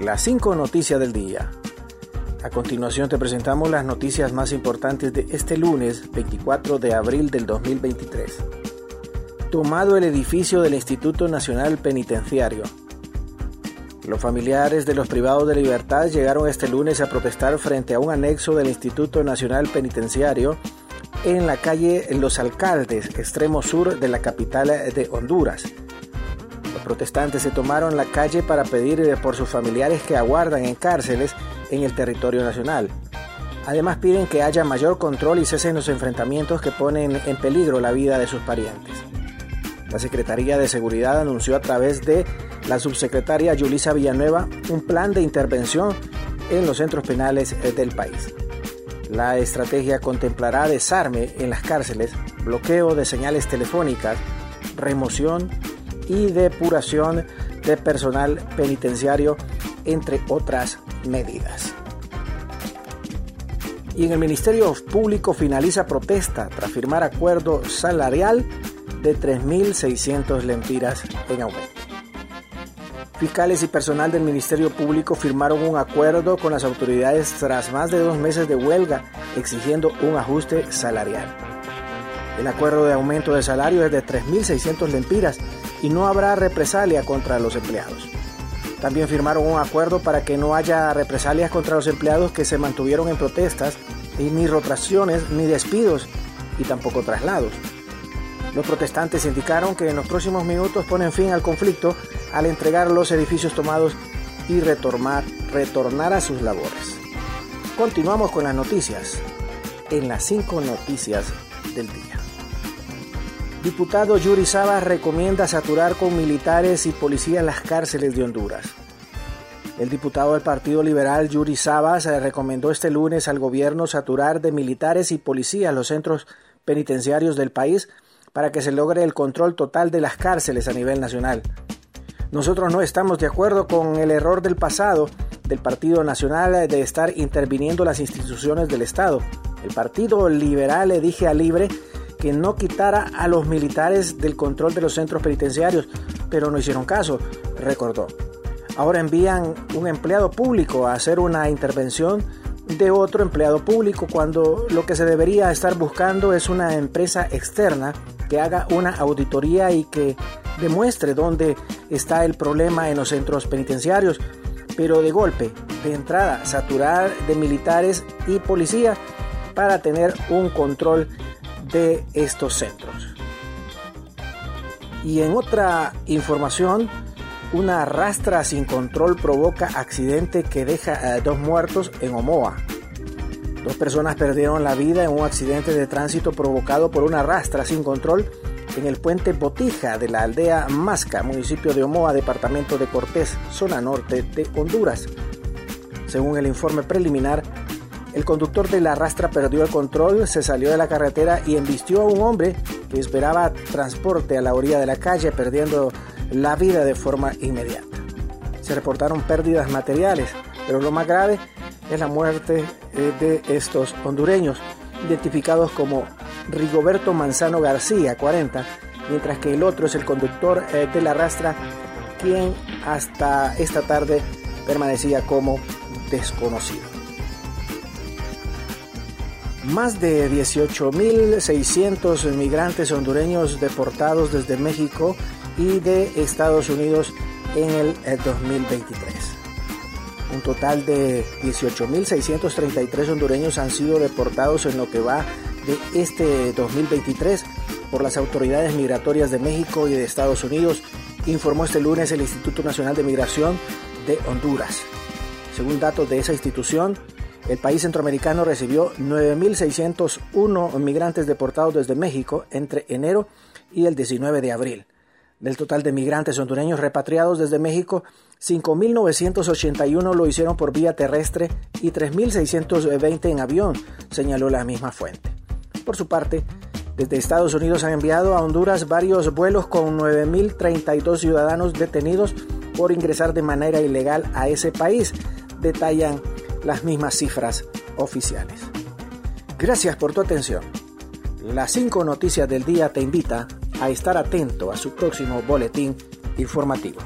las 5 noticias del día. A continuación te presentamos las noticias más importantes de este lunes 24 de abril del 2023. Tomado el edificio del Instituto Nacional Penitenciario. Los familiares de los privados de libertad llegaron este lunes a protestar frente a un anexo del Instituto Nacional Penitenciario en la calle Los Alcaldes, extremo sur de la capital de Honduras protestantes se tomaron la calle para pedir por sus familiares que aguardan en cárceles en el territorio nacional. Además piden que haya mayor control y cesen los enfrentamientos que ponen en peligro la vida de sus parientes. La Secretaría de Seguridad anunció a través de la subsecretaria Yulisa Villanueva un plan de intervención en los centros penales eh, del país. La estrategia contemplará desarme en las cárceles, bloqueo de señales telefónicas, remoción y depuración de personal penitenciario, entre otras medidas. Y en el Ministerio Público finaliza protesta tras firmar acuerdo salarial de 3.600 lempiras en aumento. Fiscales y personal del Ministerio Público firmaron un acuerdo con las autoridades tras más de dos meses de huelga exigiendo un ajuste salarial. El acuerdo de aumento de salario es de 3.600 lempiras y no habrá represalia contra los empleados. También firmaron un acuerdo para que no haya represalias contra los empleados que se mantuvieron en protestas y ni rotaciones ni despidos y tampoco traslados. Los protestantes indicaron que en los próximos minutos ponen fin al conflicto al entregar los edificios tomados y retornar, retornar a sus labores. Continuamos con las noticias en las cinco noticias del día. Diputado Yuri Sabas recomienda saturar con militares y policías las cárceles de Honduras. El diputado del Partido Liberal Yuri Sabas recomendó este lunes al gobierno saturar de militares y policías los centros penitenciarios del país para que se logre el control total de las cárceles a nivel nacional. Nosotros no estamos de acuerdo con el error del pasado del Partido Nacional de estar interviniendo las instituciones del Estado. El Partido Liberal le dije a Libre que no quitara a los militares del control de los centros penitenciarios, pero no hicieron caso, recordó. Ahora envían un empleado público a hacer una intervención de otro empleado público cuando lo que se debería estar buscando es una empresa externa que haga una auditoría y que demuestre dónde está el problema en los centros penitenciarios. Pero de golpe, de entrada, saturar de militares y policía para tener un control de estos centros. Y en otra información, una rastra sin control provoca accidente que deja a dos muertos en Omoa. Dos personas perdieron la vida en un accidente de tránsito provocado por una rastra sin control en el puente Botija de la aldea Masca, municipio de Omoa, departamento de Cortés, zona norte de Honduras. Según el informe preliminar, el conductor de la rastra perdió el control, se salió de la carretera y embistió a un hombre que esperaba transporte a la orilla de la calle, perdiendo la vida de forma inmediata. Se reportaron pérdidas materiales, pero lo más grave es la muerte eh, de estos hondureños, identificados como Rigoberto Manzano García, 40, mientras que el otro es el conductor eh, de la rastra, quien hasta esta tarde permanecía como desconocido. Más de 18.600 migrantes hondureños deportados desde México y de Estados Unidos en el 2023. Un total de 18.633 hondureños han sido deportados en lo que va de este 2023 por las autoridades migratorias de México y de Estados Unidos, informó este lunes el Instituto Nacional de Migración de Honduras. Según datos de esa institución, el país centroamericano recibió 9.601 migrantes deportados desde México entre enero y el 19 de abril. Del total de migrantes hondureños repatriados desde México, 5.981 lo hicieron por vía terrestre y 3.620 en avión, señaló la misma fuente. Por su parte, desde Estados Unidos han enviado a Honduras varios vuelos con 9.032 ciudadanos detenidos por ingresar de manera ilegal a ese país, detallan las mismas cifras oficiales. Gracias por tu atención. Las cinco noticias del día te invita a estar atento a su próximo boletín informativo.